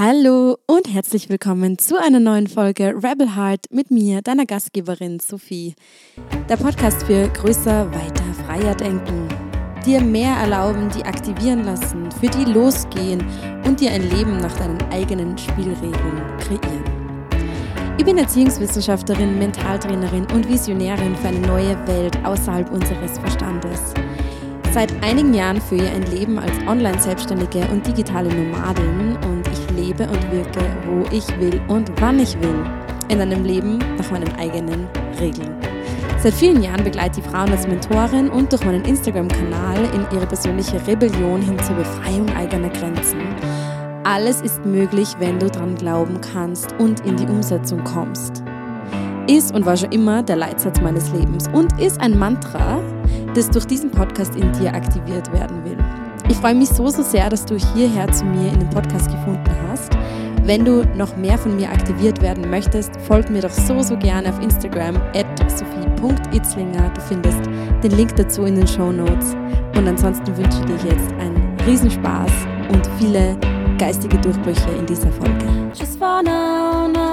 Hallo und herzlich willkommen zu einer neuen Folge Rebel Heart mit mir, deiner Gastgeberin Sophie. Der Podcast für größer, weiter, freier Denken. Dir mehr erlauben, die aktivieren lassen, für die losgehen und dir ein Leben nach deinen eigenen Spielregeln kreieren. Ich bin Erziehungswissenschaftlerin, Mentaltrainerin und Visionärin für eine neue Welt außerhalb unseres Verstandes. Seit einigen Jahren führe ich ein Leben als Online-Selbstständige und digitale Nomadin und lebe und wirke, wo ich will und wann ich will. In einem Leben nach meinen eigenen Regeln. Seit vielen Jahren begleite ich Frauen als Mentorin und durch meinen Instagram-Kanal in ihre persönliche Rebellion hin zur Befreiung eigener Grenzen. Alles ist möglich, wenn du dran glauben kannst und in die Umsetzung kommst. Ist und war schon immer der Leitsatz meines Lebens und ist ein Mantra, das durch diesen Podcast in dir aktiviert werden will. Ich freue mich so, so sehr, dass du hierher zu mir in den Podcast gefunden hast. Wenn du noch mehr von mir aktiviert werden möchtest, folg mir doch so, so gerne auf Instagram at sophie.itzlinger. Du findest den Link dazu in den Show Notes. Und ansonsten wünsche ich dir jetzt einen Riesenspaß und viele geistige Durchbrüche in dieser Folge. Just wanna know now.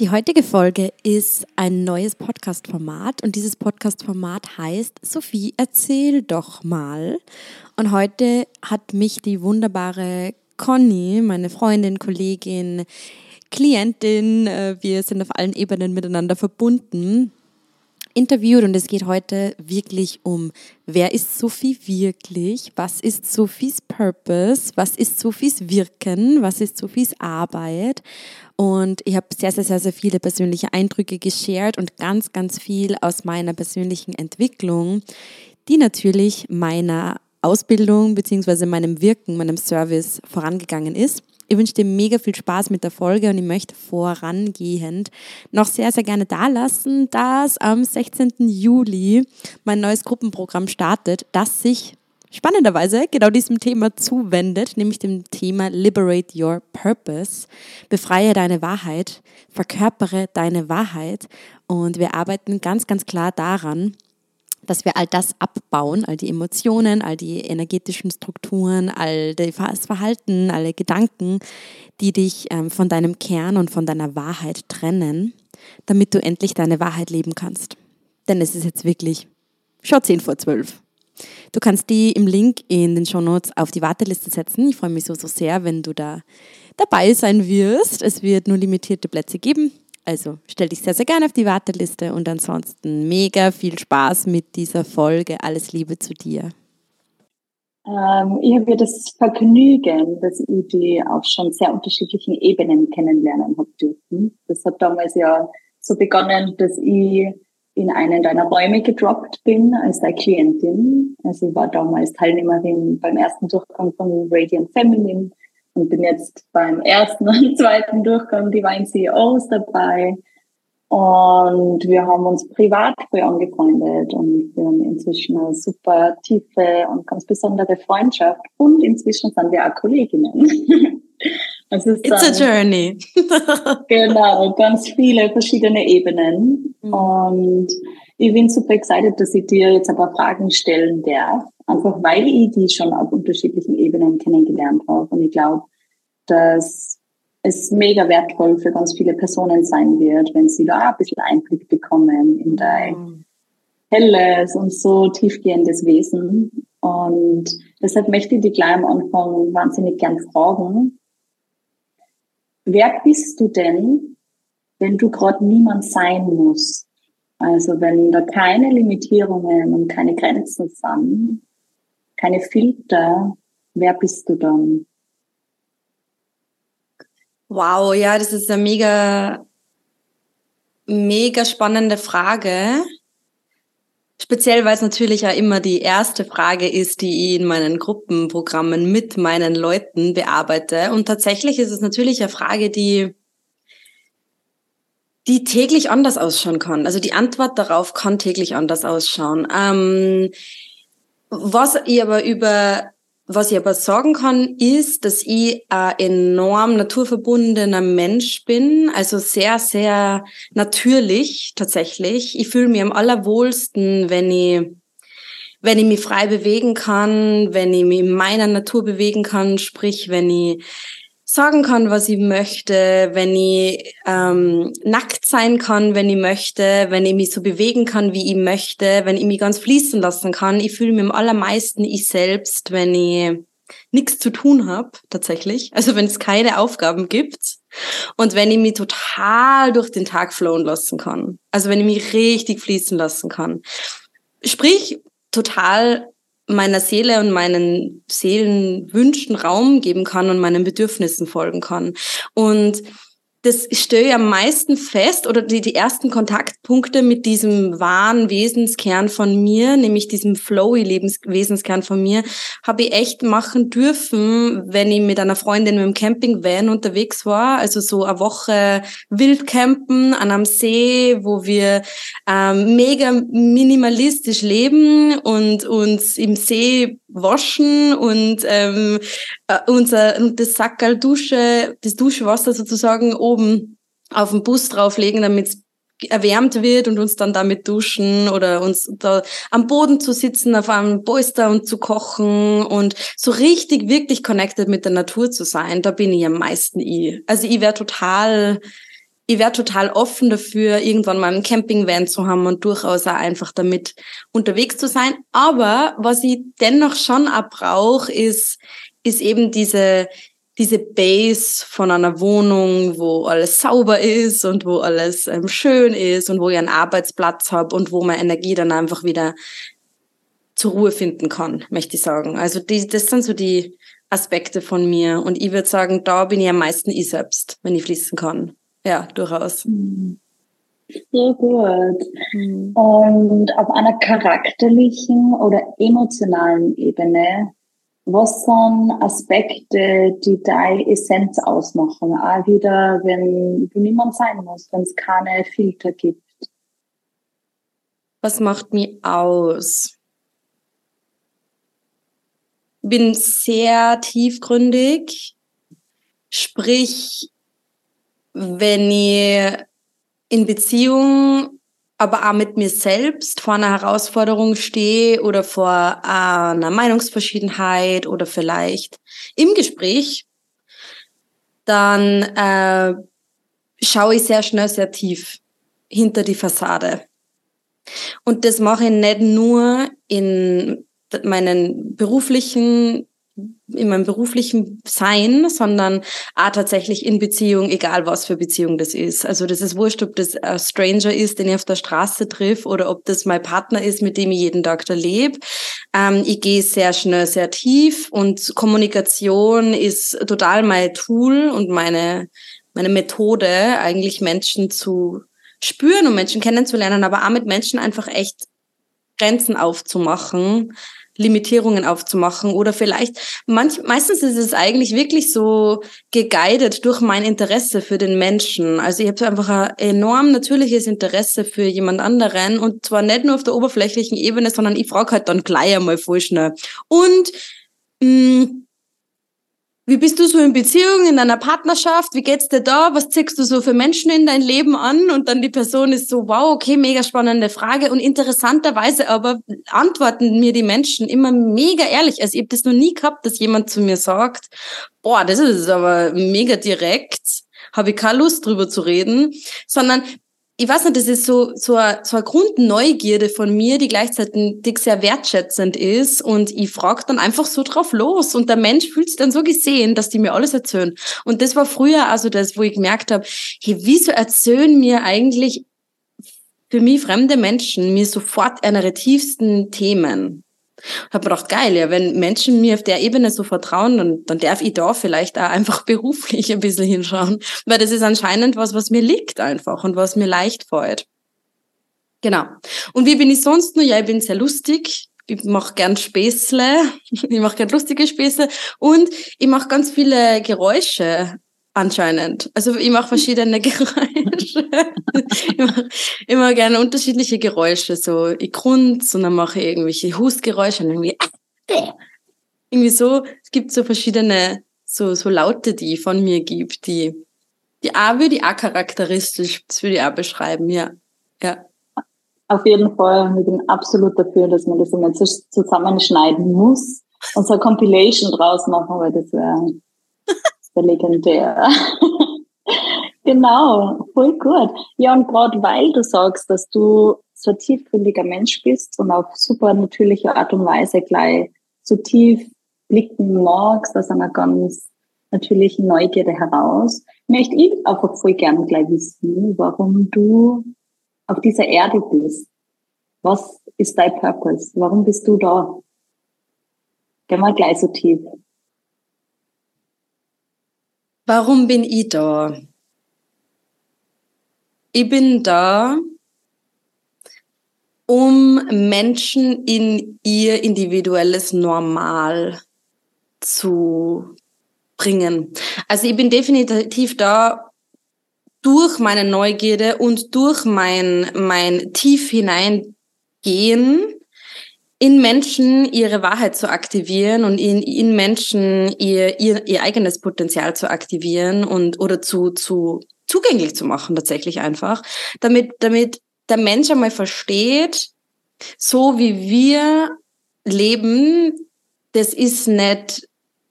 Die heutige Folge ist ein neues Podcast-Format und dieses Podcast-Format heißt Sophie, erzähl doch mal. Und heute hat mich die wunderbare Conny, meine Freundin, Kollegin, Klientin, äh, wir sind auf allen Ebenen miteinander verbunden, interviewt und es geht heute wirklich um, wer ist Sophie wirklich? Was ist Sophies Purpose? Was ist Sophies Wirken? Was ist Sophies Arbeit? Und ich habe sehr, sehr, sehr, sehr viele persönliche Eindrücke geshared und ganz, ganz viel aus meiner persönlichen Entwicklung, die natürlich meiner Ausbildung beziehungsweise meinem Wirken, meinem Service vorangegangen ist. Ich wünsche dir mega viel Spaß mit der Folge und ich möchte vorangehend noch sehr, sehr gerne da lassen, dass am 16. Juli mein neues Gruppenprogramm startet, das sich spannenderweise genau diesem Thema zuwendet, nämlich dem Thema Liberate Your Purpose. Befreie deine Wahrheit, verkörpere deine Wahrheit und wir arbeiten ganz, ganz klar daran, dass wir all das abbauen, all die Emotionen, all die energetischen Strukturen, all das Verhalten, alle Gedanken, die dich ähm, von deinem Kern und von deiner Wahrheit trennen, damit du endlich deine Wahrheit leben kannst. Denn es ist jetzt wirklich schon 10 vor 12. Du kannst die im Link in den Show Notes auf die Warteliste setzen. Ich freue mich so, so sehr, wenn du da dabei sein wirst. Es wird nur limitierte Plätze geben. Also stell dich sehr, sehr gerne auf die Warteliste und ansonsten mega viel Spaß mit dieser Folge. Alles Liebe zu dir. Ähm, ich habe das Vergnügen, dass ich die auf schon sehr unterschiedlichen Ebenen kennenlernen habe dürfen. Das hat damals ja so begonnen, dass ich in einen deiner Räume gedroppt bin als deine Klientin. Also ich war damals Teilnehmerin beim ersten Durchgang von Radiant Feminine und bin jetzt beim ersten und zweiten Durchgang Divine CEOs dabei. Und wir haben uns privat früh angefreundet und wir haben inzwischen eine super tiefe und ganz besondere Freundschaft und inzwischen sind wir auch Kolleginnen. Also es It's a journey. genau, ganz viele verschiedene Ebenen. Mhm. Und ich bin super excited, dass ich dir jetzt ein paar Fragen stellen darf. Einfach weil ich die schon auf unterschiedlichen Ebenen kennengelernt habe. Und ich glaube, dass es mega wertvoll für ganz viele Personen sein wird, wenn sie da ein bisschen Einblick bekommen in dein mhm. helles und so tiefgehendes Wesen. Und deshalb möchte ich dich gleich am Anfang wahnsinnig gern fragen, wer bist du denn, wenn du gerade niemand sein musst? Also wenn da keine Limitierungen und keine Grenzen sind, keine Filter, wer bist du dann? Wow, ja, das ist eine mega, mega spannende Frage. Speziell, weil es natürlich ja immer die erste Frage ist, die ich in meinen Gruppenprogrammen mit meinen Leuten bearbeite. Und tatsächlich ist es natürlich eine Frage, die, die täglich anders ausschauen kann. Also die Antwort darauf kann täglich anders ausschauen. Ähm, was ich aber über was ich aber sagen kann, ist, dass ich ein enorm naturverbundener Mensch bin, also sehr, sehr natürlich tatsächlich. Ich fühle mich am allerwohlsten, wenn ich, wenn ich mich frei bewegen kann, wenn ich mich in meiner Natur bewegen kann, sprich, wenn ich sagen kann, was ich möchte, wenn ich ähm, nackt sein kann, wenn ich möchte, wenn ich mich so bewegen kann, wie ich möchte, wenn ich mich ganz fließen lassen kann. Ich fühle mich am allermeisten ich selbst, wenn ich nichts zu tun habe, tatsächlich. Also wenn es keine Aufgaben gibt und wenn ich mich total durch den Tag flowen lassen kann. Also wenn ich mich richtig fließen lassen kann. Sprich, total meiner Seele und meinen Seelenwünschen Raum geben kann und meinen Bedürfnissen folgen kann. Und das stelle ich am meisten fest oder die, die ersten Kontaktpunkte mit diesem wahren Wesenskern von mir, nämlich diesem flowy Lebenswesenskern von mir, habe ich echt machen dürfen, wenn ich mit einer Freundin dem Campingvan unterwegs war, also so eine Woche Wildcampen an einem See, wo wir ähm, mega minimalistisch leben und uns im See waschen und ähm, äh, unser das Sackerl Dusche, das Duschwasser sozusagen oben auf den Bus drauflegen, damit es erwärmt wird und uns dann damit duschen oder uns da am Boden zu sitzen, auf einem Polster und zu kochen und so richtig, wirklich connected mit der Natur zu sein, da bin ich am meisten ich. Also ich wäre total ich wäre total offen dafür, irgendwann mal einen Campingvan zu haben und durchaus auch einfach damit unterwegs zu sein. Aber was ich dennoch schon auch brauche, ist, ist eben diese, diese Base von einer Wohnung, wo alles sauber ist und wo alles ähm, schön ist und wo ich einen Arbeitsplatz habe und wo meine Energie dann einfach wieder zur Ruhe finden kann, möchte ich sagen. Also die, das sind so die Aspekte von mir. Und ich würde sagen, da bin ich am meisten ich selbst, wenn ich fließen kann. Ja, durchaus. Mhm. Sehr gut. Mhm. Und auf einer charakterlichen oder emotionalen Ebene, was sind Aspekte, die deine Essenz ausmachen? Auch wieder, wenn du niemand sein musst, wenn es keine Filter gibt. Was macht mich aus? Bin sehr tiefgründig, sprich, wenn ich in Beziehung, aber auch mit mir selbst vor einer Herausforderung stehe oder vor einer Meinungsverschiedenheit oder vielleicht im Gespräch, dann äh, schaue ich sehr schnell sehr tief hinter die Fassade. Und das mache ich nicht nur in meinen beruflichen in meinem beruflichen Sein, sondern auch tatsächlich in Beziehung, egal was für Beziehung das ist. Also das ist wurscht, ob das ein Stranger ist, den ich auf der Straße triff, oder ob das mein Partner ist, mit dem ich jeden Tag da lebe. Ähm, ich gehe sehr schnell, sehr tief und Kommunikation ist total mein Tool und meine, meine Methode, eigentlich Menschen zu spüren und Menschen kennenzulernen, aber auch mit Menschen einfach echt Grenzen aufzumachen Limitierungen aufzumachen oder vielleicht manch, meistens ist es eigentlich wirklich so geguided durch mein Interesse für den Menschen. Also ich habe einfach ein enorm natürliches Interesse für jemand anderen und zwar nicht nur auf der oberflächlichen Ebene, sondern ich frage halt dann gleich einmal voll schnell. Und mh, mm, wie bist du so in Beziehung, in deiner Partnerschaft? Wie geht's dir da? Was ziehst du so für Menschen in dein Leben an? Und dann die Person ist so, wow, okay, mega spannende Frage. Und interessanterweise aber antworten mir die Menschen immer mega ehrlich. Also ich habe das noch nie gehabt, dass jemand zu mir sagt, boah, das ist aber mega direkt habe ich keine Lust drüber zu reden, sondern ich weiß nicht, das ist so, so, eine, so eine Grundneugierde von mir, die gleichzeitig sehr wertschätzend ist. Und ich frage dann einfach so drauf los. Und der Mensch fühlt sich dann so gesehen, dass die mir alles erzählen. Und das war früher also das, wo ich gemerkt habe, hey, wieso erzählen mir eigentlich für mich fremde Menschen mir sofort ihre tiefsten Themen? Habe mir gedacht, geil, ja, wenn Menschen mir auf der Ebene so vertrauen, dann, dann darf ich da vielleicht auch einfach beruflich ein bisschen hinschauen, weil das ist anscheinend was, was mir liegt einfach und was mir leicht fällt. Genau. Und wie bin ich sonst nur? Ja, ich bin sehr lustig. Ich mache gern Späßle. Ich mache gern lustige Späßle. Und ich mache ganz viele Geräusche anscheinend. Also ich mache verschiedene Geräusche. ich mache immer gerne unterschiedliche Geräusche. So ich grunz und dann mache ich irgendwelche Hustgeräusche und irgendwie irgendwie so, es gibt so verschiedene so, so Laute, die ich von mir gibt, die, die A würde ich auch charakteristisch, das würde ich auch beschreiben, ja. Ja. Auf jeden Fall. Ich bin absolut dafür, dass man das immer zusammenschneiden muss und so eine Compilation draus machen, weil das wäre wär legendär. genau, voll gut. Ja, und gerade weil du sagst, dass du so ein tiefgründiger Mensch bist und auf super natürliche Art und Weise gleich so tief blicken magst, aus einer ganz natürlichen Neugierde heraus, möchte ich einfach voll gerne gleich wissen, warum du auf dieser Erde bist. Was ist dein Purpose? Warum bist du da? Gehen wir gleich so tief. Warum bin ich da? Ich bin da, um Menschen in ihr individuelles Normal zu bringen. Also ich bin definitiv da durch meine Neugierde und durch mein, mein tief hineingehen in Menschen ihre Wahrheit zu aktivieren und in, in Menschen ihr, ihr, ihr eigenes Potenzial zu aktivieren und oder zu, zu zugänglich zu machen, tatsächlich einfach, damit, damit der Mensch einmal versteht, so wie wir leben, das ist nicht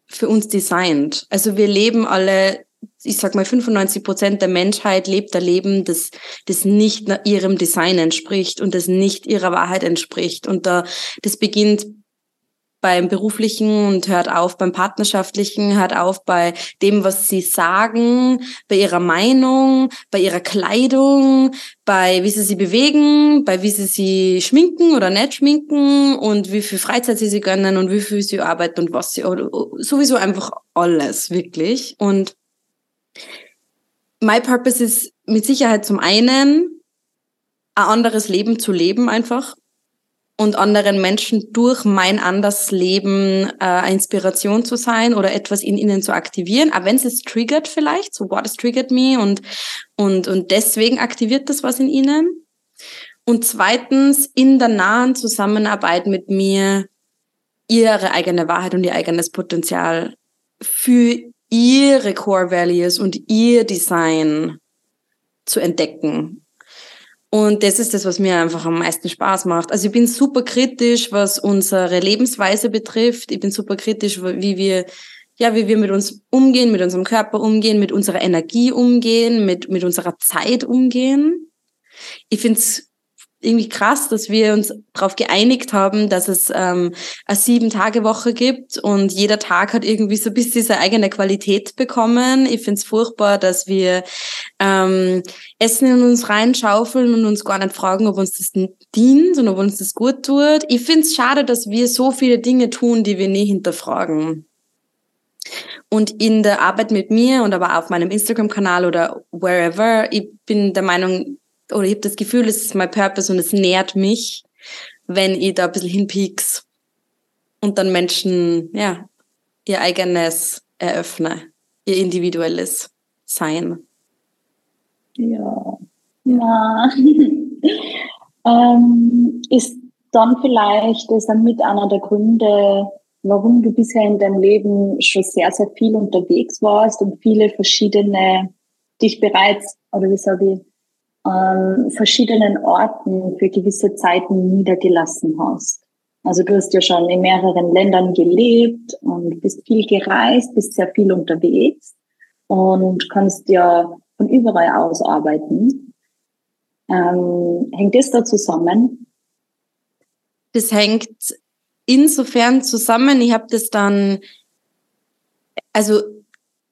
für uns designt. Also wir leben alle, ich sag mal, 95 Prozent der Menschheit lebt ein Leben, das, das nicht ihrem Design entspricht und das nicht ihrer Wahrheit entspricht. Und da, das beginnt beim beruflichen und hört auf beim partnerschaftlichen, hört auf bei dem, was sie sagen, bei ihrer Meinung, bei ihrer Kleidung, bei wie sie sie bewegen, bei wie sie sie schminken oder nicht schminken und wie viel Freizeit sie sie gönnen und wie viel sie arbeiten und was sie, sowieso einfach alles, wirklich. Und my purpose ist mit Sicherheit zum einen, ein anderes Leben zu leben einfach und anderen Menschen durch mein anderes Leben äh, Inspiration zu sein oder etwas in ihnen zu aktivieren, auch wenn es es triggert vielleicht, so what has triggered me und, und, und deswegen aktiviert das was in ihnen. Und zweitens in der nahen Zusammenarbeit mit mir ihre eigene Wahrheit und ihr eigenes Potenzial für ihre Core Values und ihr Design zu entdecken und das ist das, was mir einfach am meisten Spaß macht. Also ich bin super kritisch, was unsere Lebensweise betrifft. Ich bin super kritisch, wie wir, ja, wie wir mit uns umgehen, mit unserem Körper umgehen, mit unserer Energie umgehen, mit, mit unserer Zeit umgehen. Ich finde es irgendwie krass, dass wir uns darauf geeinigt haben, dass es ähm, eine Sieben-Tage-Woche gibt und jeder Tag hat irgendwie so ein bisschen seine eigene Qualität bekommen. Ich finde es furchtbar, dass wir ähm, Essen in uns reinschaufeln und uns gar nicht fragen, ob uns das dient und ob uns das gut tut. Ich finde es schade, dass wir so viele Dinge tun, die wir nie hinterfragen. Und in der Arbeit mit mir und aber auf meinem Instagram-Kanal oder wherever, ich bin der Meinung, oder ich habe das Gefühl, es ist mein Purpose und es nährt mich, wenn ich da ein bisschen hinpieks und dann Menschen, ja, ihr eigenes eröffne, ihr individuelles Sein. Ja. ja. ähm, ist dann vielleicht das dann mit einer der Gründe, warum du bisher in deinem Leben schon sehr, sehr viel unterwegs warst und viele verschiedene dich bereits, oder wie sage ich, an verschiedenen Orten für gewisse Zeiten niedergelassen hast. Also du hast ja schon in mehreren Ländern gelebt und bist viel gereist, bist sehr viel unterwegs und kannst ja von überall aus arbeiten. Ähm, hängt das da zusammen? Das hängt insofern zusammen. Ich habe das dann, also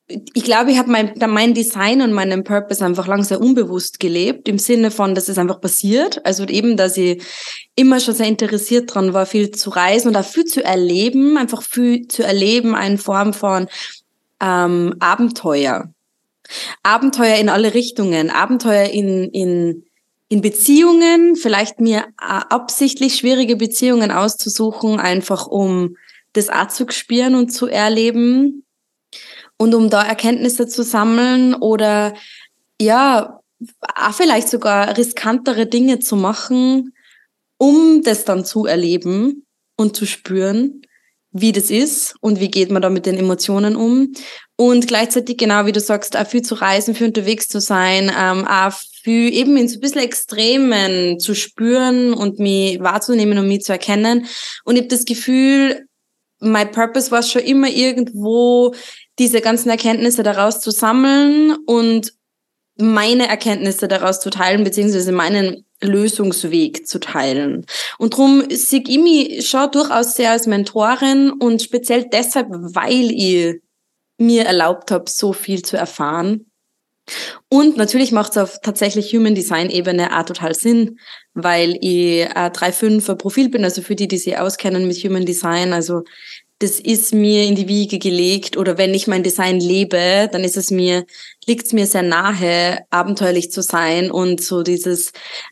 ich glaube, ich habe mein, mein Design und meinen Purpose einfach lang sehr unbewusst gelebt, im Sinne von, dass es einfach passiert. Also eben, dass ich immer schon sehr interessiert dran war, viel zu reisen und auch viel zu erleben, einfach viel zu erleben, in Form von ähm, Abenteuer. Abenteuer in alle Richtungen, Abenteuer in, in, in Beziehungen, vielleicht mir äh, absichtlich schwierige Beziehungen auszusuchen, einfach um das auch zu spüren und zu erleben und um da Erkenntnisse zu sammeln oder ja, auch vielleicht sogar riskantere Dinge zu machen, um das dann zu erleben und zu spüren, wie das ist und wie geht man da mit den Emotionen um. Und gleichzeitig, genau wie du sagst, auch viel zu reisen, viel unterwegs zu sein, ähm, auch viel eben in so ein bisschen Extremen zu spüren und mich wahrzunehmen und mich zu erkennen. Und ich habe das Gefühl, my purpose war schon immer irgendwo, diese ganzen Erkenntnisse daraus zu sammeln und meine Erkenntnisse daraus zu teilen, beziehungsweise meinen Lösungsweg zu teilen. Und darum sehe ich mich schon durchaus sehr als Mentorin und speziell deshalb, weil ich mir erlaubt habe, so viel zu erfahren. Und natürlich macht es auf tatsächlich Human Design Ebene auch total Sinn, weil ich ein 3.5er Profil bin, also für die, die sich auskennen mit Human Design, also das ist mir in die Wiege gelegt oder wenn ich mein Design lebe, dann ist es mir, liegt es mir sehr nahe, abenteuerlich zu sein und so dieses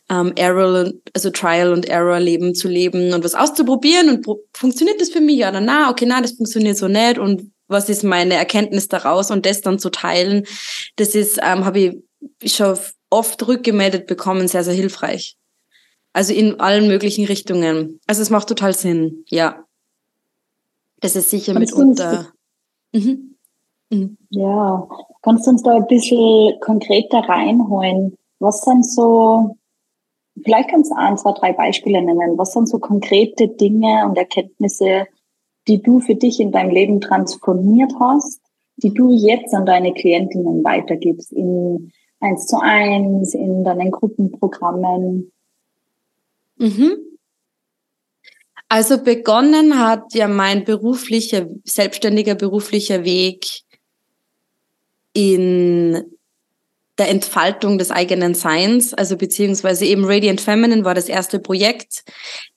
ähm, Error, also Trial und Error Leben zu leben und was auszuprobieren und funktioniert das für mich ja oder na, okay, na, das funktioniert so nicht und was ist meine Erkenntnis daraus und das dann zu teilen, das ist, ähm, habe ich schon oft rückgemeldet bekommen, sehr, sehr hilfreich. Also in allen möglichen Richtungen. Also es macht total Sinn, ja. Das ist sicher kannst mitunter. Mhm. Mhm. Ja, kannst du uns da ein bisschen konkreter reinholen? Was sind so, vielleicht kannst du ein, zwei, drei Beispiele nennen. Was sind so konkrete Dinge und Erkenntnisse, die du für dich in deinem Leben transformiert hast, die du jetzt an deine Klientinnen weitergibst in eins zu eins, in deinen Gruppenprogrammen? Mhm. Also begonnen hat ja mein beruflicher, selbstständiger beruflicher Weg in der Entfaltung des eigenen Seins, also beziehungsweise eben Radiant Feminine war das erste Projekt.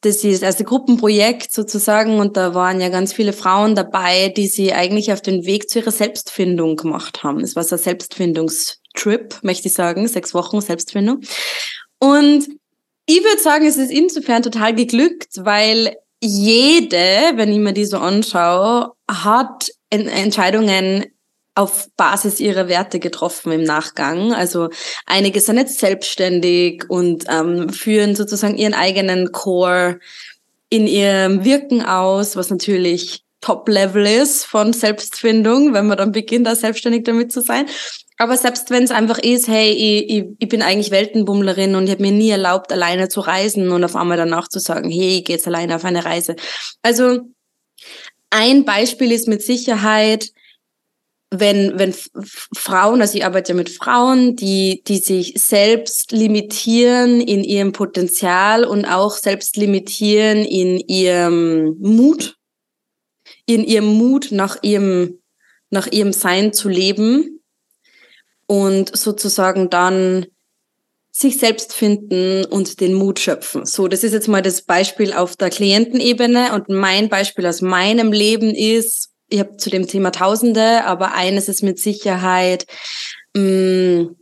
Das ist das erste Gruppenprojekt sozusagen und da waren ja ganz viele Frauen dabei, die sie eigentlich auf den Weg zu ihrer Selbstfindung gemacht haben. Es war so ein Selbstfindungstrip, möchte ich sagen, sechs Wochen Selbstfindung. Und ich würde sagen, es ist insofern total geglückt, weil jede, wenn ich mir die so anschaue, hat Entscheidungen auf Basis ihrer Werte getroffen im Nachgang. Also einige sind jetzt selbstständig und ähm, führen sozusagen ihren eigenen Core in ihrem Wirken aus, was natürlich Top-Level ist von Selbstfindung, wenn man dann beginnt, da selbstständig damit zu sein. Aber selbst wenn es einfach ist, hey, ich, ich, ich bin eigentlich Weltenbummlerin und ich habe mir nie erlaubt, alleine zu reisen und auf einmal danach zu sagen, hey, ich gehe jetzt alleine auf eine Reise. Also ein Beispiel ist mit Sicherheit, wenn, wenn Frauen, also ich arbeite ja mit Frauen, die, die sich selbst limitieren in ihrem Potenzial und auch selbst limitieren in ihrem Mut, in ihrem Mut nach ihrem, nach ihrem Sein zu leben, und sozusagen dann sich selbst finden und den Mut schöpfen. So, das ist jetzt mal das Beispiel auf der Klientenebene und mein Beispiel aus meinem Leben ist, ich habe zu dem Thema Tausende, aber eines ist mit Sicherheit, mh, mm,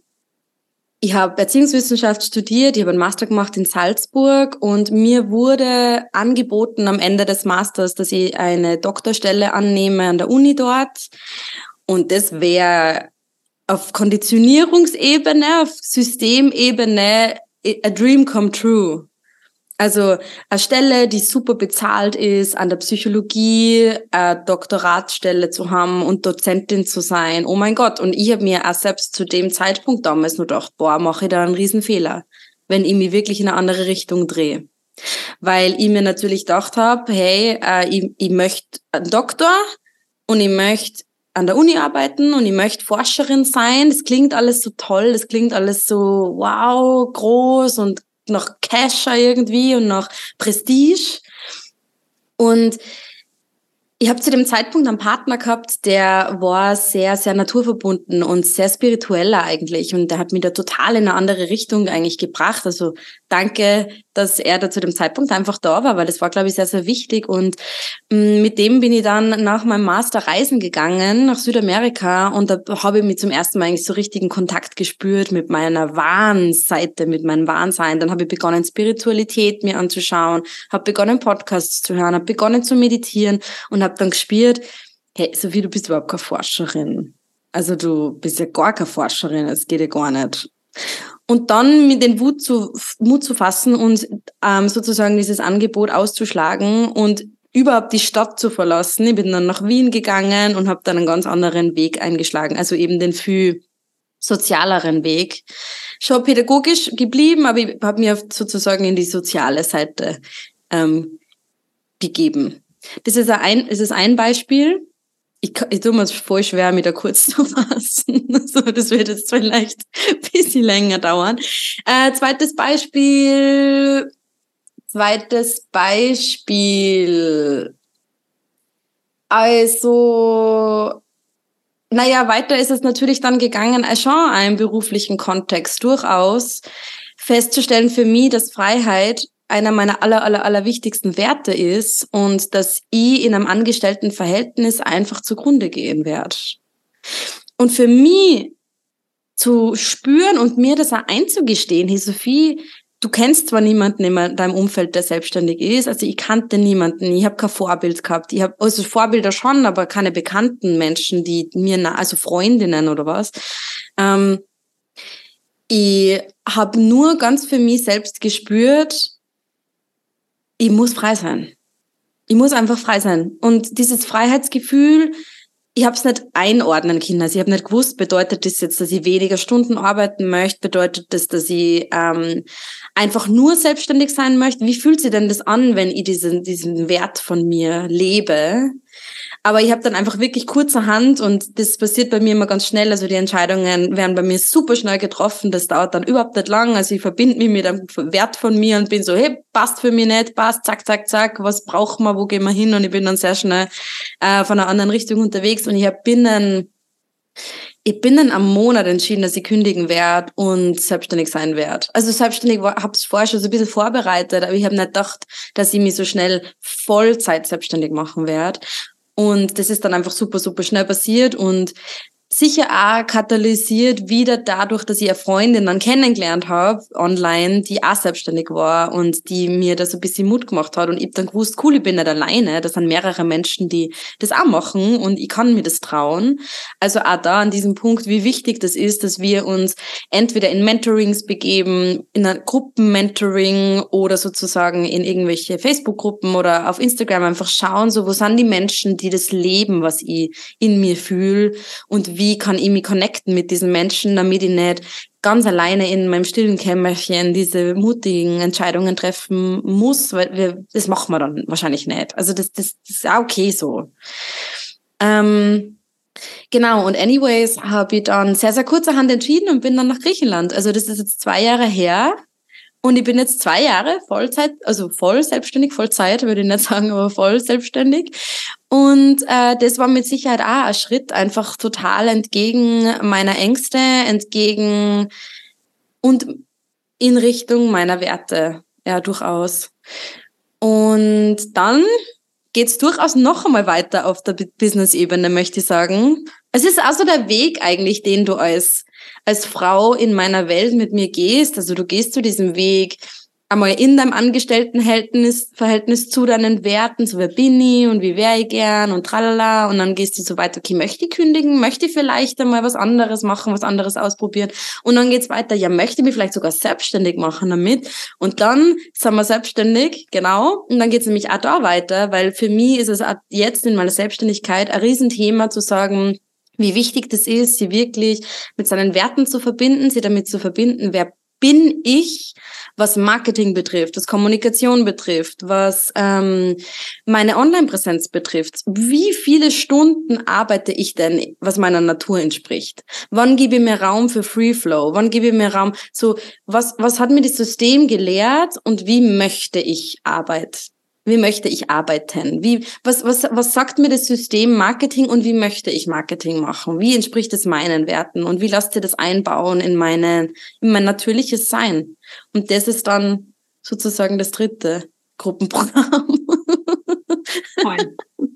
ich habe Erziehungswissenschaft studiert, ich habe einen Master gemacht in Salzburg und mir wurde angeboten am Ende des Masters, dass ich eine Doktorstelle annehme an der Uni dort. Und das wäre auf Konditionierungsebene, auf Systemebene a dream come true. Also eine Stelle, die super bezahlt ist, an der Psychologie, eine Doktoratstelle zu haben und Dozentin zu sein. Oh mein Gott. Und ich habe mir auch selbst zu dem Zeitpunkt damals nur gedacht, boah, mache ich da einen Riesenfehler, wenn ich mich wirklich in eine andere Richtung drehe. Weil ich mir natürlich gedacht habe, hey, äh, ich, ich möchte einen Doktor und ich möchte an der Uni arbeiten und ich möchte Forscherin sein. Das klingt alles so toll, das klingt alles so wow, groß und noch Casher irgendwie und noch Prestige. Und ich habe zu dem Zeitpunkt einen Partner gehabt, der war sehr, sehr naturverbunden und sehr spiritueller eigentlich. Und der hat mich da total in eine andere Richtung eigentlich gebracht. Also danke, dass er da zu dem Zeitpunkt einfach da war, weil das war, glaube ich, sehr, sehr wichtig. Und mm, mit dem bin ich dann nach meinem Master reisen gegangen nach Südamerika und da habe ich mich zum ersten Mal eigentlich so richtigen Kontakt gespürt mit meiner wahren Seite, mit meinem Wahnsein. Dann habe ich begonnen, Spiritualität mir anzuschauen, habe begonnen, Podcasts zu hören, habe begonnen zu meditieren und habe dann gespürt, hey, Sophie, du bist überhaupt keine Forscherin. Also du bist ja gar keine Forscherin, es geht ja gar nicht. Und dann mit den Wut zu, Mut zu fassen und ähm, sozusagen dieses Angebot auszuschlagen und überhaupt die Stadt zu verlassen. Ich bin dann nach Wien gegangen und habe dann einen ganz anderen Weg eingeschlagen, also eben den viel sozialeren Weg. Schon pädagogisch geblieben, aber ich habe mir sozusagen in die soziale Seite ähm, begeben. Das ist ein, das ist ein Beispiel. Ich, ich tue mir es voll schwer, mit da kurz zu fassen. so, das wird jetzt vielleicht ein bisschen länger dauern. Äh, zweites Beispiel. Zweites Beispiel. Also, naja, weiter ist es natürlich dann gegangen, schon im beruflichen Kontext durchaus festzustellen für mich, dass Freiheit einer meiner aller, aller, aller wichtigsten Werte ist und dass ich in einem Angestelltenverhältnis einfach zugrunde gehen werde. Und für mich zu spüren und mir das auch einzugestehen, hey Sophie, du kennst zwar niemanden in deinem Umfeld, der selbstständig ist, also ich kannte niemanden, ich habe kein Vorbild gehabt, ich habe also Vorbilder schon, aber keine bekannten Menschen, die mir, nah, also Freundinnen oder was. Ähm, ich habe nur ganz für mich selbst gespürt, ich muss frei sein. Ich muss einfach frei sein. Und dieses Freiheitsgefühl, ich habe es nicht einordnen können. Also ich habe nicht gewusst, bedeutet das jetzt, dass ich weniger Stunden arbeiten möchte? Bedeutet das, dass ich ähm, einfach nur selbstständig sein möchte? Wie fühlt sich denn das an, wenn ich diesen, diesen Wert von mir lebe? Aber ich habe dann einfach wirklich kurzerhand und das passiert bei mir immer ganz schnell. Also die Entscheidungen werden bei mir super schnell getroffen. Das dauert dann überhaupt nicht lang. Also ich verbinde mich mit einem Wert von mir und bin so, hey, passt für mich nicht, passt, zack, zack, zack, was brauchen wir, wo gehen wir hin? Und ich bin dann sehr schnell äh, von einer anderen Richtung unterwegs. Und ich hab binnen ich bin dann am Monat entschieden, dass ich kündigen werde und selbstständig sein werde. Also selbstständig habe es vorher schon so ein bisschen vorbereitet, aber ich habe nicht gedacht, dass ich mich so schnell Vollzeit selbstständig machen werde. Und das ist dann einfach super, super schnell passiert und sicher auch katalysiert wieder dadurch, dass ich eine Freundin dann kennengelernt habe online, die auch selbstständig war und die mir da so ein bisschen Mut gemacht hat und ich dann gewusst, cool, ich bin nicht alleine, das sind mehrere Menschen, die das auch machen und ich kann mir das trauen. Also auch da an diesem Punkt, wie wichtig das ist, dass wir uns entweder in Mentorings begeben, in einer Gruppenmentoring oder sozusagen in irgendwelche Facebook-Gruppen oder auf Instagram einfach schauen, so wo sind die Menschen, die das leben, was ich in mir fühle und wie kann ich mich connecten mit diesen Menschen, damit ich nicht ganz alleine in meinem stillen Kämmerchen diese mutigen Entscheidungen treffen muss, weil wir, das machen wir dann wahrscheinlich nicht. Also das, das, das ist auch okay so. Ähm, genau, und anyways habe ich dann sehr, sehr kurzerhand entschieden und bin dann nach Griechenland. Also das ist jetzt zwei Jahre her. Und ich bin jetzt zwei Jahre Vollzeit, also voll selbstständig, Vollzeit würde ich nicht sagen, aber voll selbstständig. Und äh, das war mit Sicherheit auch ein Schritt, einfach total entgegen meiner Ängste, entgegen und in Richtung meiner Werte, ja, durchaus. Und dann geht's durchaus noch einmal weiter auf der Business-Ebene, möchte ich sagen. Es ist also der Weg eigentlich, den du als als Frau in meiner Welt mit mir gehst, also du gehst zu diesem Weg, einmal in deinem Angestelltenverhältnis Verhältnis zu deinen Werten, so wer bin ich und wie wäre ich gern und tralala. Und dann gehst du so weiter, okay, möchte ich kündigen, möchte ich vielleicht einmal was anderes machen, was anderes ausprobieren? Und dann geht's weiter, ja, möchte ich mich vielleicht sogar selbstständig machen damit? Und dann sind wir selbstständig, genau, und dann geht's nämlich auch da weiter, weil für mich ist es jetzt in meiner Selbstständigkeit ein Riesenthema zu sagen, wie wichtig das ist, sie wirklich mit seinen Werten zu verbinden, sie damit zu verbinden, wer bin ich, was Marketing betrifft, was Kommunikation betrifft, was ähm, meine Online-Präsenz betrifft. Wie viele Stunden arbeite ich denn, was meiner Natur entspricht? Wann gebe ich mir Raum für Free Flow? Wann gebe ich mir Raum? So, was, was hat mir das System gelehrt und wie möchte ich arbeiten? Wie möchte ich arbeiten? Wie, was, was, was sagt mir das System Marketing und wie möchte ich Marketing machen? Wie entspricht es meinen Werten und wie lasst ihr das einbauen in meine, in mein natürliches Sein? Und das ist dann sozusagen das dritte Gruppenprogramm. Voll.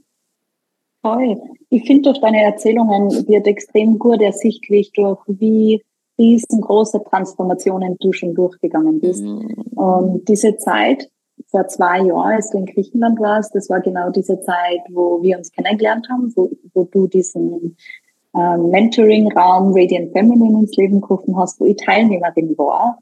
Voll. Ich finde durch deine Erzählungen wird extrem gut ersichtlich, durch wie riesengroße Transformationen du schon durchgegangen bist. Mhm. Und diese Zeit, vor zwei Jahren, als du in Griechenland warst, das war genau diese Zeit, wo wir uns kennengelernt haben, wo, wo du diesen äh, Mentoring-Raum Radiant Feminine ins Leben gerufen hast, wo ich Teilnehmerin war.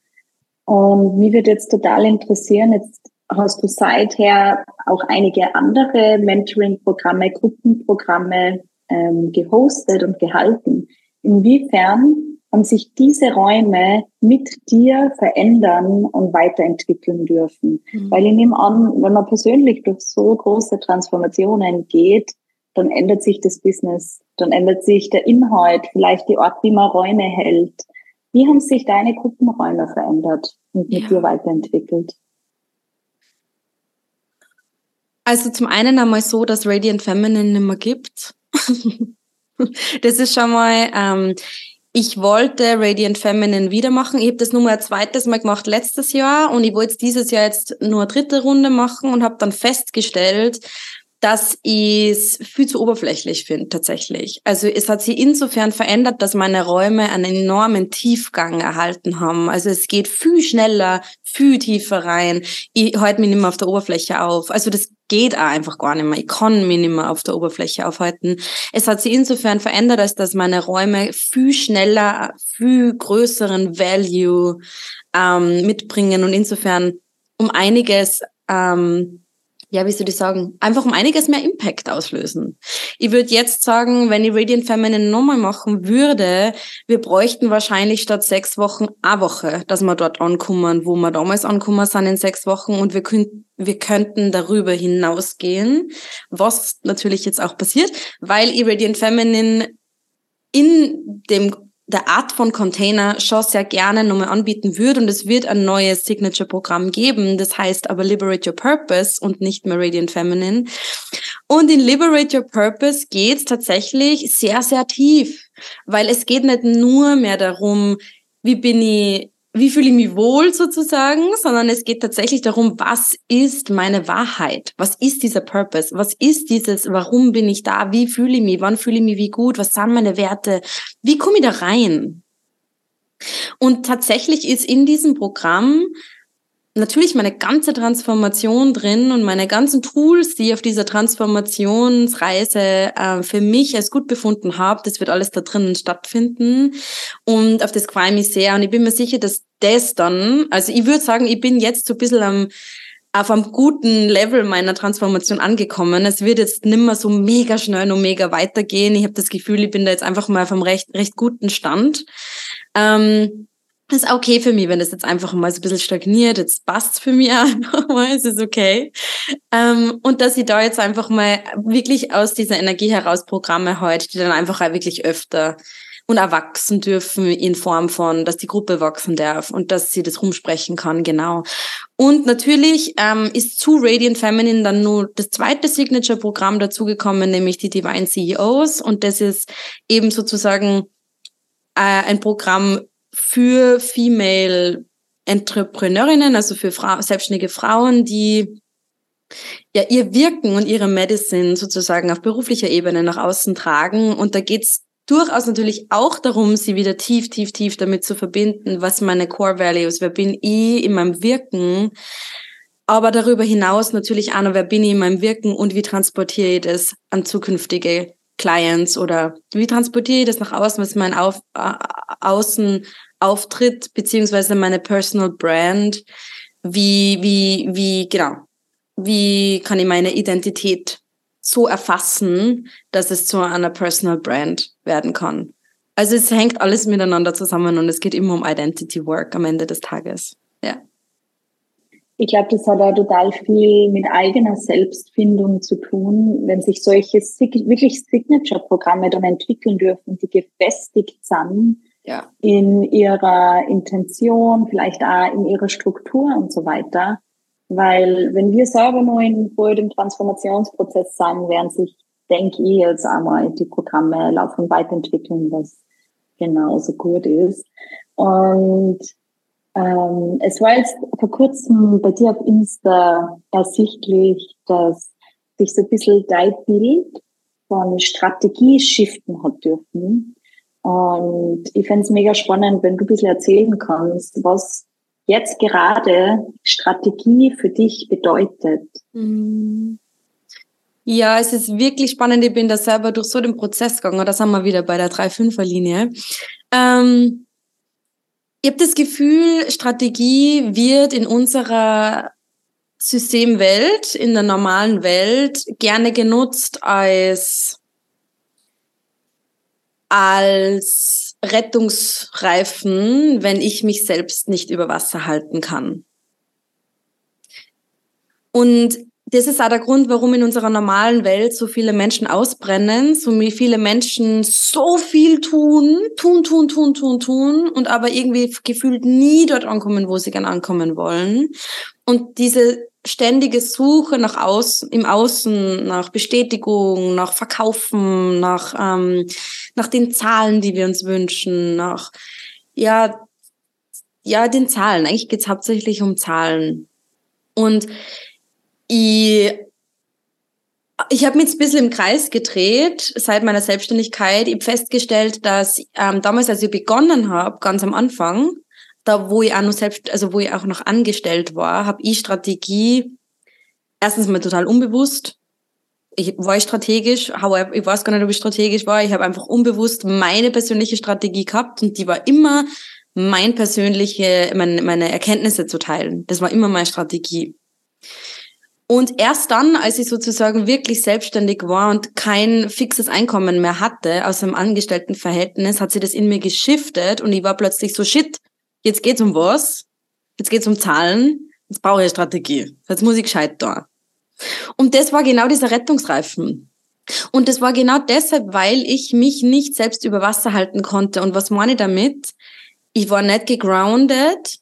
Und mich würde jetzt total interessieren, jetzt hast du seither auch einige andere Mentoring-Programme, Gruppenprogramme ähm, gehostet und gehalten. Inwiefern haben sich diese Räume mit dir verändern und weiterentwickeln dürfen? Mhm. Weil ich nehme an, wenn man persönlich durch so große Transformationen geht, dann ändert sich das Business, dann ändert sich der Inhalt, vielleicht die Art, wie man Räume hält. Wie haben sich deine Gruppenräume verändert und mit ja. dir weiterentwickelt? Also zum einen einmal so, dass Radiant Feminine nicht mehr gibt. das ist schon mal, ähm, ich wollte Radiant Feminine wieder machen. Ich habe das nur mal ein zweites Mal gemacht letztes Jahr und ich wollte dieses Jahr jetzt nur eine dritte Runde machen und habe dann festgestellt, dass ich es viel zu oberflächlich finde tatsächlich. Also es hat sich insofern verändert, dass meine Räume einen enormen Tiefgang erhalten haben. Also es geht viel schneller, viel tiefer rein. Ich halte mich nicht mehr auf der Oberfläche auf. Also das geht auch einfach gar nicht mehr. Ich kann mich nicht mehr auf der Oberfläche aufhalten. Es hat sich insofern verändert, als dass meine Räume viel schneller, viel größeren Value ähm, mitbringen und insofern um einiges ähm, ja, wie soll ich sagen, einfach um einiges mehr Impact auslösen. Ich würde jetzt sagen, wenn ich Radiant Feminine nochmal machen würde, wir bräuchten wahrscheinlich statt sechs Wochen eine Woche, dass wir dort ankommen, wo wir damals ankommen sind in sechs Wochen und wir könnten wir könnten darüber hinausgehen, was natürlich jetzt auch passiert, weil Radiant Feminine in dem der Art von Container schon sehr gerne nochmal anbieten würde und es wird ein neues Signature-Programm geben, das heißt aber Liberate Your Purpose und nicht mehr Radiant Feminine. Und in Liberate Your Purpose geht es tatsächlich sehr, sehr tief, weil es geht nicht nur mehr darum, wie bin ich wie fühle ich mich wohl sozusagen, sondern es geht tatsächlich darum, was ist meine Wahrheit? Was ist dieser Purpose? Was ist dieses, warum bin ich da? Wie fühle ich mich? Wann fühle ich mich wie gut? Was sind meine Werte? Wie komme ich da rein? Und tatsächlich ist in diesem Programm natürlich meine ganze Transformation drin und meine ganzen Tools, die ich auf dieser Transformationsreise äh, für mich als gut befunden habe, das wird alles da drinnen stattfinden. Und auf das freue ich mich sehr. Und ich bin mir sicher, dass das dann, also ich würde sagen, ich bin jetzt so ein bisschen am auf einem guten Level meiner Transformation angekommen. Es wird jetzt nimmer so mega schnell und mega weitergehen. Ich habe das Gefühl, ich bin da jetzt einfach mal auf einem recht, recht guten Stand. Ähm, ist okay für mich, wenn das jetzt einfach mal so ein bisschen stagniert. Jetzt passt's für mich einfach mal, es ist okay. Ähm, und dass ich da jetzt einfach mal wirklich aus dieser Energie heraus Programme heute, die dann einfach auch wirklich öfter und erwachsen dürfen in Form von, dass die Gruppe wachsen darf und dass sie das rumsprechen kann, genau. Und natürlich ähm, ist zu Radiant Feminine dann nur das zweite Signature-Programm dazugekommen, nämlich die Divine CEOs. Und das ist eben sozusagen äh, ein Programm für Female Entrepreneurinnen, also für Fra selbstständige Frauen, die ja ihr Wirken und ihre Medicine sozusagen auf beruflicher Ebene nach außen tragen. Und da geht's durchaus natürlich auch darum, sie wieder tief, tief, tief damit zu verbinden, was meine Core Values, wer bin ich in meinem Wirken, aber darüber hinaus natürlich auch noch, wer bin ich in meinem Wirken und wie transportiere ich das an zukünftige Clients oder wie transportiere ich das nach außen, was mein Auf, äh, Außenauftritt beziehungsweise meine Personal Brand, wie, wie, wie, genau, wie kann ich meine Identität so erfassen, dass es zu einer Personal Brand werden kann. Also es hängt alles miteinander zusammen und es geht immer um Identity Work am Ende des Tages. Ja. Ich glaube, das hat auch total viel mit eigener Selbstfindung zu tun, wenn sich solche wirklich Signature-Programme dann entwickeln dürfen, die gefestigt sind ja. in ihrer Intention, vielleicht auch in ihrer Struktur und so weiter weil wenn wir selber noch in dem Transformationsprozess sein, werden sich, denke ich, jetzt einmal die Programme laufen weiterentwickeln, was genauso gut ist. Und ähm, es war jetzt vor kurzem bei dir auf Insta ersichtlich, dass sich so ein bisschen dein Bild von Strategie shiften hat dürfen. Und ich fände es mega spannend, wenn du ein bisschen erzählen kannst, was jetzt gerade Strategie für dich bedeutet? Mhm. Ja, es ist wirklich spannend. Ich bin da selber durch so den Prozess gegangen. Da sind wir wieder bei der 3-5er-Linie. Ähm, ich habe das Gefühl, Strategie wird in unserer Systemwelt, in der normalen Welt gerne genutzt als, als Rettungsreifen, wenn ich mich selbst nicht über Wasser halten kann. Und das ist auch der Grund, warum in unserer normalen Welt so viele Menschen ausbrennen, so viele Menschen so viel tun, tun, tun, tun, tun, tun und aber irgendwie gefühlt nie dort ankommen, wo sie gern ankommen wollen. Und diese ständige Suche nach außen, im Außen, nach Bestätigung, nach Verkaufen, nach, ähm, nach den Zahlen, die wir uns wünschen, nach, ja, ja, den Zahlen. Eigentlich geht's hauptsächlich um Zahlen. Und ich, ich habe mich jetzt ein bisschen im Kreis gedreht seit meiner Selbstständigkeit. Ich habe festgestellt, dass ähm, damals, als ich begonnen habe, ganz am Anfang, da wo ich auch noch selbst, also wo ich auch noch angestellt war, habe ich Strategie erstens mal total unbewusst. Ich war strategisch, however, ich weiß gar nicht, ob ich strategisch war. Ich habe einfach unbewusst meine persönliche Strategie gehabt und die war immer mein persönliche, meine, meine Erkenntnisse zu teilen. Das war immer meine Strategie. Und erst dann, als ich sozusagen wirklich selbstständig war und kein fixes Einkommen mehr hatte aus einem Angestelltenverhältnis, hat sie das in mir geschiftet und ich war plötzlich so, shit, jetzt geht's um was? Jetzt geht's um Zahlen, jetzt brauche ich eine Strategie. Jetzt muss ich gescheit da. Und das war genau dieser Rettungsreifen. Und das war genau deshalb, weil ich mich nicht selbst über Wasser halten konnte. Und was meine ich damit? Ich war nicht gegroundet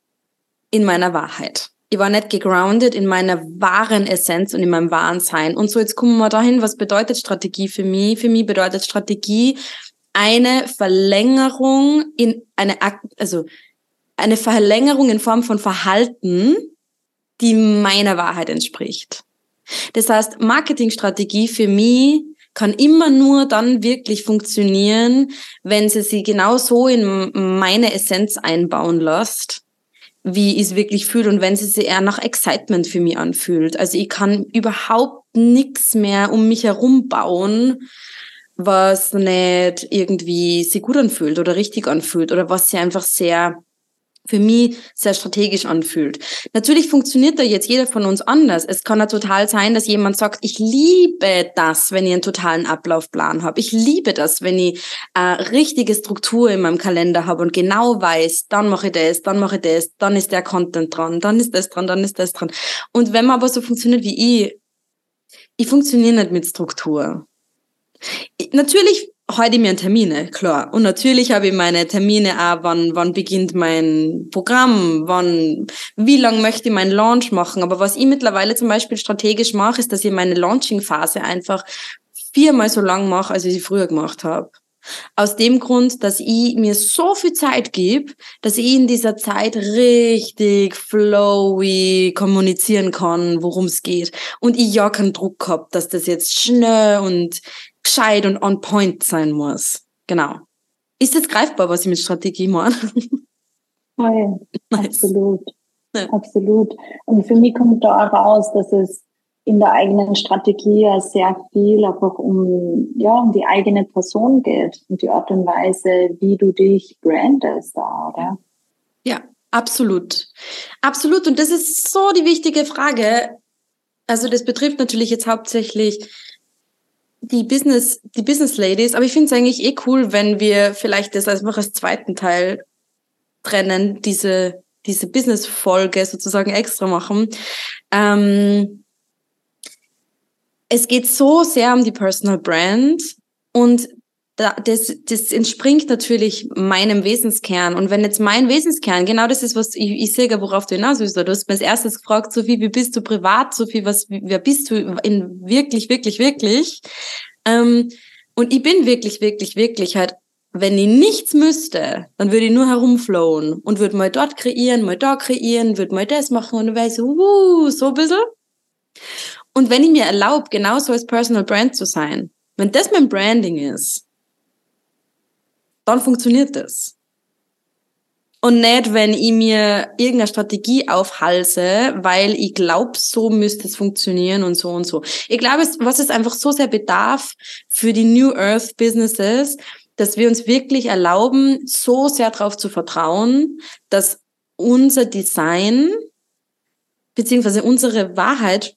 in meiner Wahrheit ich war nicht gegroundet in meiner wahren Essenz und in meinem wahren Sein. Und so, jetzt kommen wir dahin, was bedeutet Strategie für mich? Für mich bedeutet Strategie eine Verlängerung in eine, also eine Verlängerung in Form von Verhalten, die meiner Wahrheit entspricht. Das heißt, Marketingstrategie für mich kann immer nur dann wirklich funktionieren, wenn sie sie genau so in meine Essenz einbauen lässt wie ich es wirklich fühle und wenn sie sich eher nach Excitement für mich anfühlt. Also ich kann überhaupt nichts mehr um mich herum bauen, was nicht irgendwie sich gut anfühlt oder richtig anfühlt oder was sie einfach sehr für mich sehr strategisch anfühlt. Natürlich funktioniert da jetzt jeder von uns anders. Es kann ja total sein, dass jemand sagt, ich liebe das, wenn ich einen totalen Ablaufplan habe. Ich liebe das, wenn ich eine richtige Struktur in meinem Kalender habe und genau weiß, dann mache ich das, dann mache ich das, dann ist der Content dran, dann ist das dran, dann ist das dran. Und wenn man aber so funktioniert wie ich, ich funktioniere nicht mit Struktur. Natürlich heute mir Termine, klar. Und natürlich habe ich meine Termine auch, wann, wann beginnt mein Programm, wann, wie lang möchte ich meinen Launch machen. Aber was ich mittlerweile zum Beispiel strategisch mache, ist, dass ich meine Launching-Phase einfach viermal so lang mache, als ich sie früher gemacht habe. Aus dem Grund, dass ich mir so viel Zeit gebe, dass ich in dieser Zeit richtig flowy kommunizieren kann, worum es geht. Und ich ja keinen Druck habe, dass das jetzt schnell und gescheit und on point sein muss. Genau. Ist das greifbar, was ich mit Strategie meine? Voll, nice. absolut. Ja. Absolut. Und für mich kommt da auch raus, dass es in der eigenen Strategie ja sehr viel einfach um, ja, um die eigene Person geht und die Art und Weise, wie du dich brandest da, oder? Ja, absolut. Absolut. Und das ist so die wichtige Frage. Also das betrifft natürlich jetzt hauptsächlich die Business, die Business Ladies, aber ich finde es eigentlich eh cool, wenn wir vielleicht das einfach als zweiten Teil trennen, diese, diese Business-Folge sozusagen extra machen. Ähm, es geht so sehr um die Personal Brand und das, das entspringt natürlich meinem Wesenskern. Und wenn jetzt mein Wesenskern, genau das ist, was ich, ich sehe, worauf du hinaus willst, du hast mir als erstes gefragt, Sophie, wie bist du privat, Sophie, was, wer bist du in wirklich, wirklich, wirklich? Ähm, und ich bin wirklich, wirklich, wirklich halt, wenn ich nichts müsste, dann würde ich nur herumflowen und würde mal dort kreieren, mal da kreieren, würde mal das machen und dann wäre ich so, uh, so ein bisschen. Und wenn ich mir erlaube, genauso als Personal Brand zu sein, wenn das mein Branding ist, dann funktioniert das. Und nicht, wenn ich mir irgendeine Strategie aufhalse, weil ich glaube, so müsste es funktionieren und so und so. Ich glaube, was es einfach so sehr bedarf für die New Earth Businesses, dass wir uns wirklich erlauben, so sehr darauf zu vertrauen, dass unser Design beziehungsweise unsere Wahrheit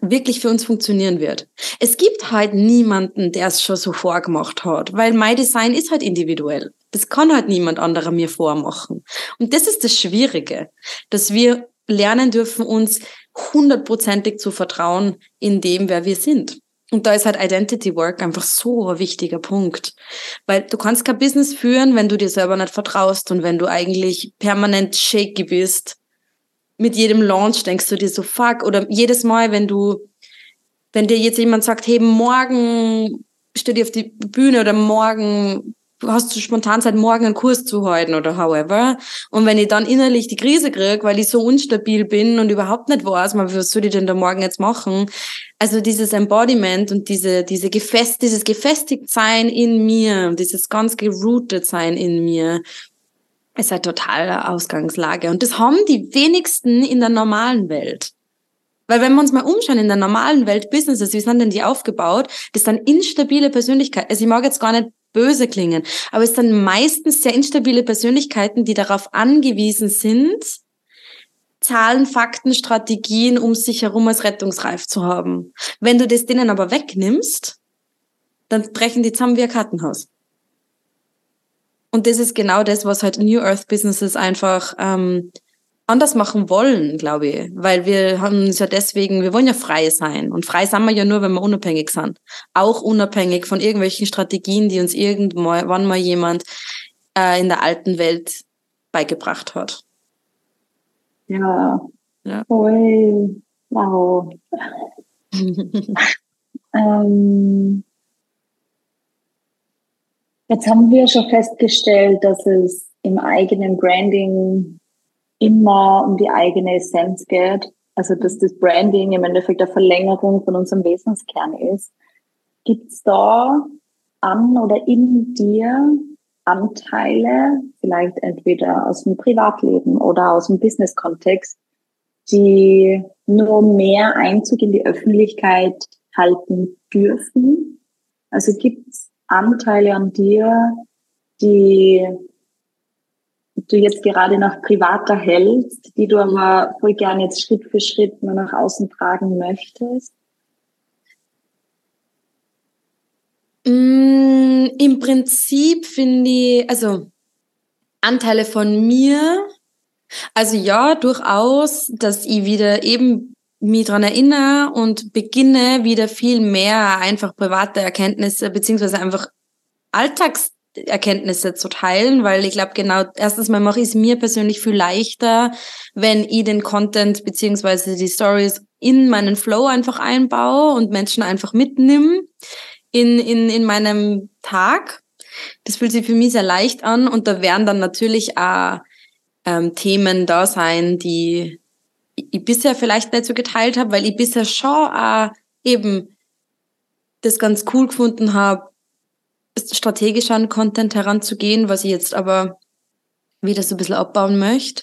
wirklich für uns funktionieren wird. Es gibt halt niemanden, der es schon so vorgemacht hat, weil mein Design ist halt individuell. Das kann halt niemand anderer mir vormachen. Und das ist das Schwierige, dass wir lernen dürfen, uns hundertprozentig zu vertrauen in dem, wer wir sind. Und da ist halt Identity Work einfach so ein wichtiger Punkt. Weil du kannst kein Business führen, wenn du dir selber nicht vertraust und wenn du eigentlich permanent shaky bist mit jedem Launch denkst du dir so, fuck, oder jedes Mal, wenn du, wenn dir jetzt jemand sagt, hey, morgen stell dir auf die Bühne oder morgen hast du spontan Zeit, morgen einen Kurs zu halten oder however. Und wenn ich dann innerlich die Krise kriege, weil ich so unstabil bin und überhaupt nicht weiß, was soll ich denn da morgen jetzt machen? Also dieses Embodiment und diese, diese gefest, dieses gefestigt sein in mir, dieses ganz gerooted sein in mir, ist eine totale Ausgangslage. Und das haben die wenigsten in der normalen Welt. Weil wenn wir uns mal umschauen in der normalen Welt, Businesses, wie sind denn die aufgebaut? Das sind instabile Persönlichkeiten. Also ich mag jetzt gar nicht böse klingen, aber es sind meistens sehr instabile Persönlichkeiten, die darauf angewiesen sind, Zahlen, Fakten, Strategien um sich herum als rettungsreif zu haben. Wenn du das denen aber wegnimmst, dann brechen die zusammen wie ein Kartenhaus. Und das ist genau das, was halt New Earth Businesses einfach ähm, anders machen wollen, glaube ich. Weil wir haben uns ja deswegen, wir wollen ja frei sein. Und frei sind wir ja nur, wenn wir unabhängig sind. Auch unabhängig von irgendwelchen Strategien, die uns irgendwann mal jemand äh, in der alten Welt beigebracht hat. Ja. ja. Voll. Wow. ähm, Jetzt haben wir schon festgestellt, dass es im eigenen Branding immer um die eigene Essenz geht. Also dass das Branding im Endeffekt eine Verlängerung von unserem Wesenskern ist. Gibt es da an oder in dir Anteile, vielleicht entweder aus dem Privatleben oder aus dem Business-Kontext, die nur mehr Einzug in die Öffentlichkeit halten dürfen? Also gibt es Anteile an dir, die du jetzt gerade noch privater hältst, die du aber voll gerne jetzt Schritt für Schritt nur nach außen tragen möchtest? Mm, Im Prinzip finde ich, also Anteile von mir, also ja, durchaus, dass ich wieder eben mich dran erinnere und beginne wieder viel mehr einfach private Erkenntnisse beziehungsweise einfach Alltagserkenntnisse zu teilen, weil ich glaube genau, erstens mal mache ich es mir persönlich viel leichter, wenn ich den Content beziehungsweise die Stories in meinen Flow einfach einbaue und Menschen einfach mitnimm in, in, in meinem Tag. Das fühlt sich für mich sehr leicht an und da werden dann natürlich auch ähm, Themen da sein, die ich bisher vielleicht nicht so geteilt habe, weil ich bisher schon auch eben das ganz cool gefunden habe, strategisch an Content heranzugehen, was ich jetzt aber wieder so ein bisschen abbauen möchte.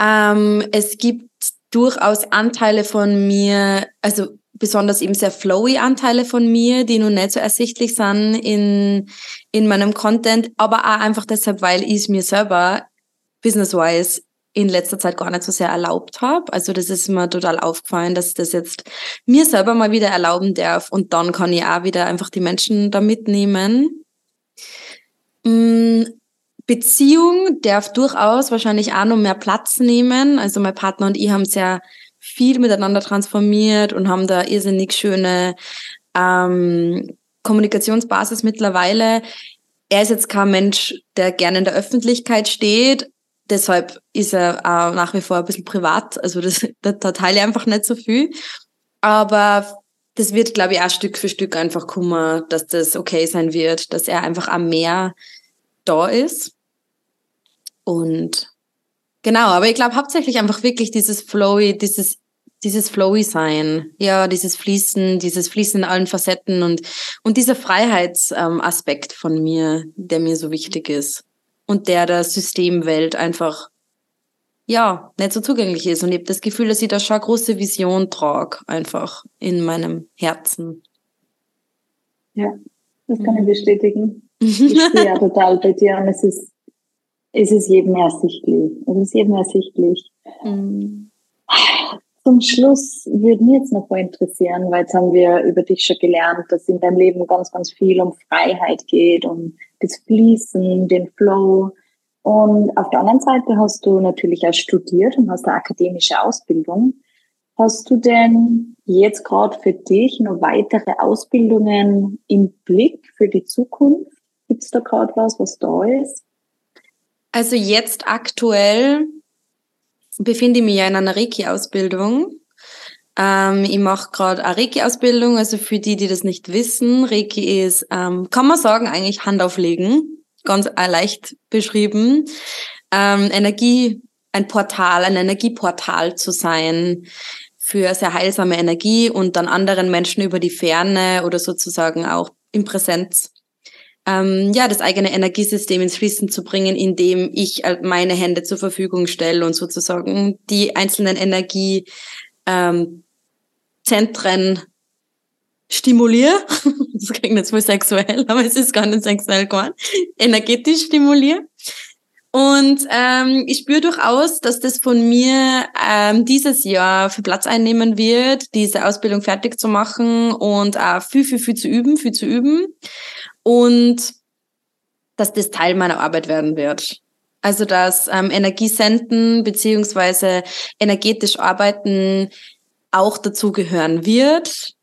Ähm, es gibt durchaus Anteile von mir, also besonders eben sehr flowy Anteile von mir, die nun nicht so ersichtlich sind in, in meinem Content, aber auch einfach deshalb, weil ich es mir selber business-wise in letzter Zeit gar nicht so sehr erlaubt habe. Also das ist mir total aufgefallen, dass ich das jetzt mir selber mal wieder erlauben darf und dann kann ich auch wieder einfach die Menschen da mitnehmen. Mm, Beziehung darf durchaus wahrscheinlich auch noch mehr Platz nehmen. Also mein Partner und ich haben sehr viel miteinander transformiert und haben da irrsinnig schöne ähm, Kommunikationsbasis mittlerweile. Er ist jetzt kein Mensch, der gerne in der Öffentlichkeit steht, deshalb ist er auch nach wie vor ein bisschen privat. Also das, da, da teile ich einfach nicht so viel. Aber das wird, glaube ich, auch Stück für Stück einfach kommen, dass das okay sein wird, dass er einfach am mehr da ist. Und genau, aber ich glaube hauptsächlich einfach wirklich dieses Flowy, dieses dieses Flowy sein, ja, dieses Fließen, dieses Fließen in allen Facetten und und dieser Freiheitsaspekt ähm, von mir, der mir so wichtig ist und der der Systemwelt einfach ja nicht so zugänglich ist. Und ich habe das Gefühl, dass ich da schon eine große Vision trage, einfach in meinem Herzen. Ja, das kann ich mhm. bestätigen. Ich stehe ja total bei dir und es ist, es ist jedem ersichtlich. Es ist jedem ersichtlich. Mhm. Zum Schluss würde mich jetzt noch mal interessieren, weil jetzt haben wir über dich schon gelernt, dass in deinem Leben ganz, ganz viel um Freiheit geht, um das Fließen, den Flow. Und auf der anderen Seite hast du natürlich auch studiert und hast eine akademische Ausbildung. Hast du denn jetzt gerade für dich noch weitere Ausbildungen im Blick für die Zukunft? Gibt es da gerade was, was da ist? Also jetzt aktuell befinde ich mich ja in einer Reiki-Ausbildung. Ähm, ich mache gerade eine Reiki-Ausbildung, also für die, die das nicht wissen, Reiki ist, ähm, kann man sagen, eigentlich Hand auflegen, ganz leicht beschrieben. Ähm, Energie, ein Portal, ein Energieportal zu sein für sehr heilsame Energie und dann anderen Menschen über die Ferne oder sozusagen auch in Präsenz ähm, ja, das eigene Energiesystem ins Fließen zu bringen, indem ich äh, meine Hände zur Verfügung stelle und sozusagen die einzelnen Energiezentren ähm, stimuliere. Das klingt jetzt wohl sexuell, aber es ist gar nicht sexuell geworden. Energetisch stimuliere. Und ähm, ich spüre durchaus, dass das von mir ähm, dieses Jahr für Platz einnehmen wird, diese Ausbildung fertig zu machen und auch viel, viel, viel zu üben, viel zu üben und dass das Teil meiner Arbeit werden wird. Also dass ähm, Energiesenden beziehungsweise energetisch arbeiten auch dazugehören wird,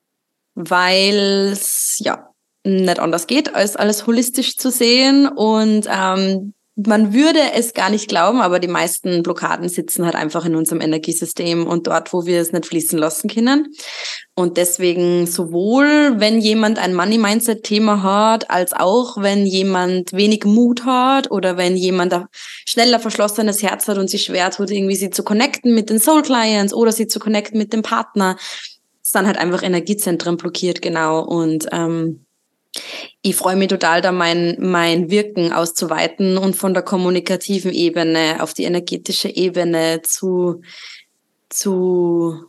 weil es ja nicht anders geht, als alles holistisch zu sehen und ähm, man würde es gar nicht glauben, aber die meisten Blockaden sitzen halt einfach in unserem Energiesystem und dort, wo wir es nicht fließen lassen können. Und deswegen sowohl, wenn jemand ein Money-Mindset-Thema hat, als auch, wenn jemand wenig Mut hat oder wenn jemand ein schneller verschlossenes Herz hat und sich schwer tut, irgendwie sie zu connecten mit den Soul-Clients oder sie zu connecten mit dem Partner, ist dann halt einfach Energiezentren blockiert, genau. Und ähm, ich freue mich total, da mein, mein Wirken auszuweiten und von der kommunikativen Ebene auf die energetische Ebene zu, zu,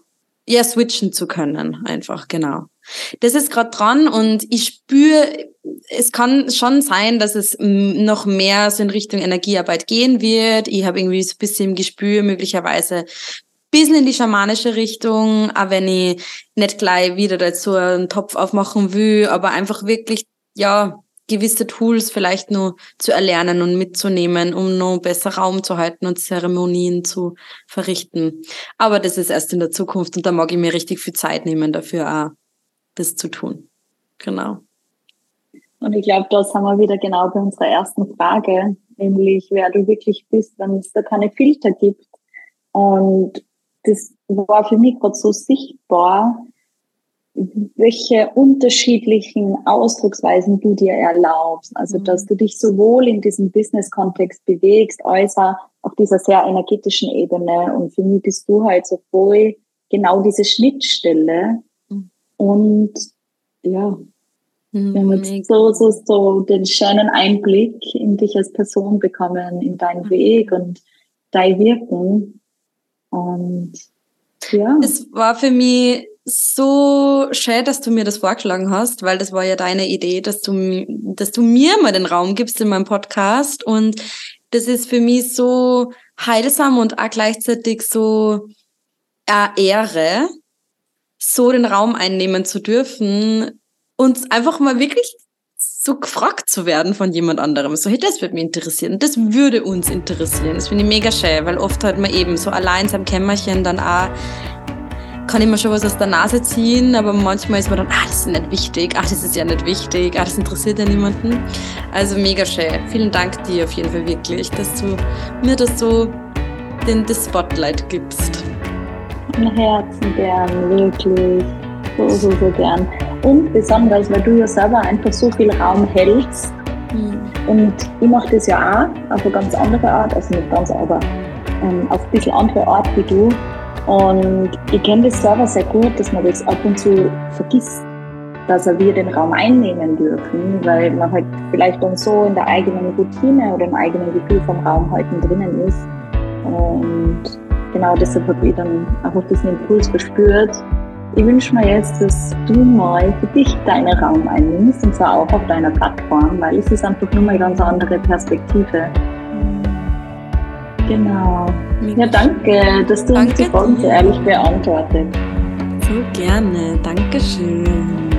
ja, switchen zu können, einfach, genau. Das ist gerade dran und ich spüre, es kann schon sein, dass es noch mehr so in Richtung Energiearbeit gehen wird. Ich habe irgendwie so ein bisschen im Gespür, möglicherweise bisschen in die schamanische Richtung, auch wenn ich nicht gleich wieder dazu einen Topf aufmachen will, aber einfach wirklich ja, gewisse Tools vielleicht nur zu erlernen und mitzunehmen, um noch besser Raum zu halten und Zeremonien zu verrichten. Aber das ist erst in der Zukunft und da mag ich mir richtig viel Zeit nehmen dafür auch, das zu tun. Genau. Und ich glaube, da sind wir wieder genau bei unserer ersten Frage, nämlich wer du wirklich bist, wenn es da keine Filter gibt. Und das war für mich gerade so sichtbar, welche unterschiedlichen Ausdrucksweisen du dir erlaubst. Also, dass mhm. du dich sowohl in diesem Business-Kontext bewegst, als auch auf dieser sehr energetischen Ebene. Und für mich bist du halt so voll genau diese Schnittstelle. Mhm. Und ja, mhm. wir haben jetzt so, so, so den schönen Einblick in dich als Person bekommen, in deinen Weg und dein Wirken. Und ja. Es war für mich so schön, dass du mir das vorgeschlagen hast, weil das war ja deine Idee, dass du, dass du mir mal den Raum gibst in meinem Podcast. Und das ist für mich so heilsam und auch gleichzeitig so eine Ehre, so den Raum einnehmen zu dürfen und einfach mal wirklich so gefragt zu werden von jemand anderem. So, hey, das würde mich interessieren. Das würde uns interessieren. Das finde ich mega schön, weil oft hat man eben so allein im Kämmerchen dann auch kann ich mir schon was aus der Nase ziehen, aber manchmal ist man dann, ah, das ist nicht wichtig, ah, das ist ja nicht wichtig, ah, das interessiert ja niemanden. Also mega schön. Vielen Dank dir auf jeden Fall wirklich, dass du mir das so den, das Spotlight gibst. Von Herzen gern, wirklich. So, so, so gern. Und besonders, weil du ja selber einfach so viel Raum hältst. Mhm. Und ich mache das ja auch auf eine ganz andere Art, also nicht ganz, aber ähm, auf ein bisschen andere Art wie du. Und ich kenne das selber sehr gut, dass man das ab und zu vergisst, dass wir den Raum einnehmen dürfen, weil man halt vielleicht dann so in der eigenen Routine oder im eigenen Gefühl vom Raum halten drinnen ist. Und genau deshalb habe ich dann einfach diesen Impuls verspürt. Ich wünsche mir jetzt, dass du mal für dich deinen Raum einnimmst und zwar auch auf deiner Plattform, weil es ist einfach nur mal eine ganz andere Perspektive. Genau. Ja, danke, dass du danke uns die Fragen so ehrlich beantwortet. So gerne. Dankeschön.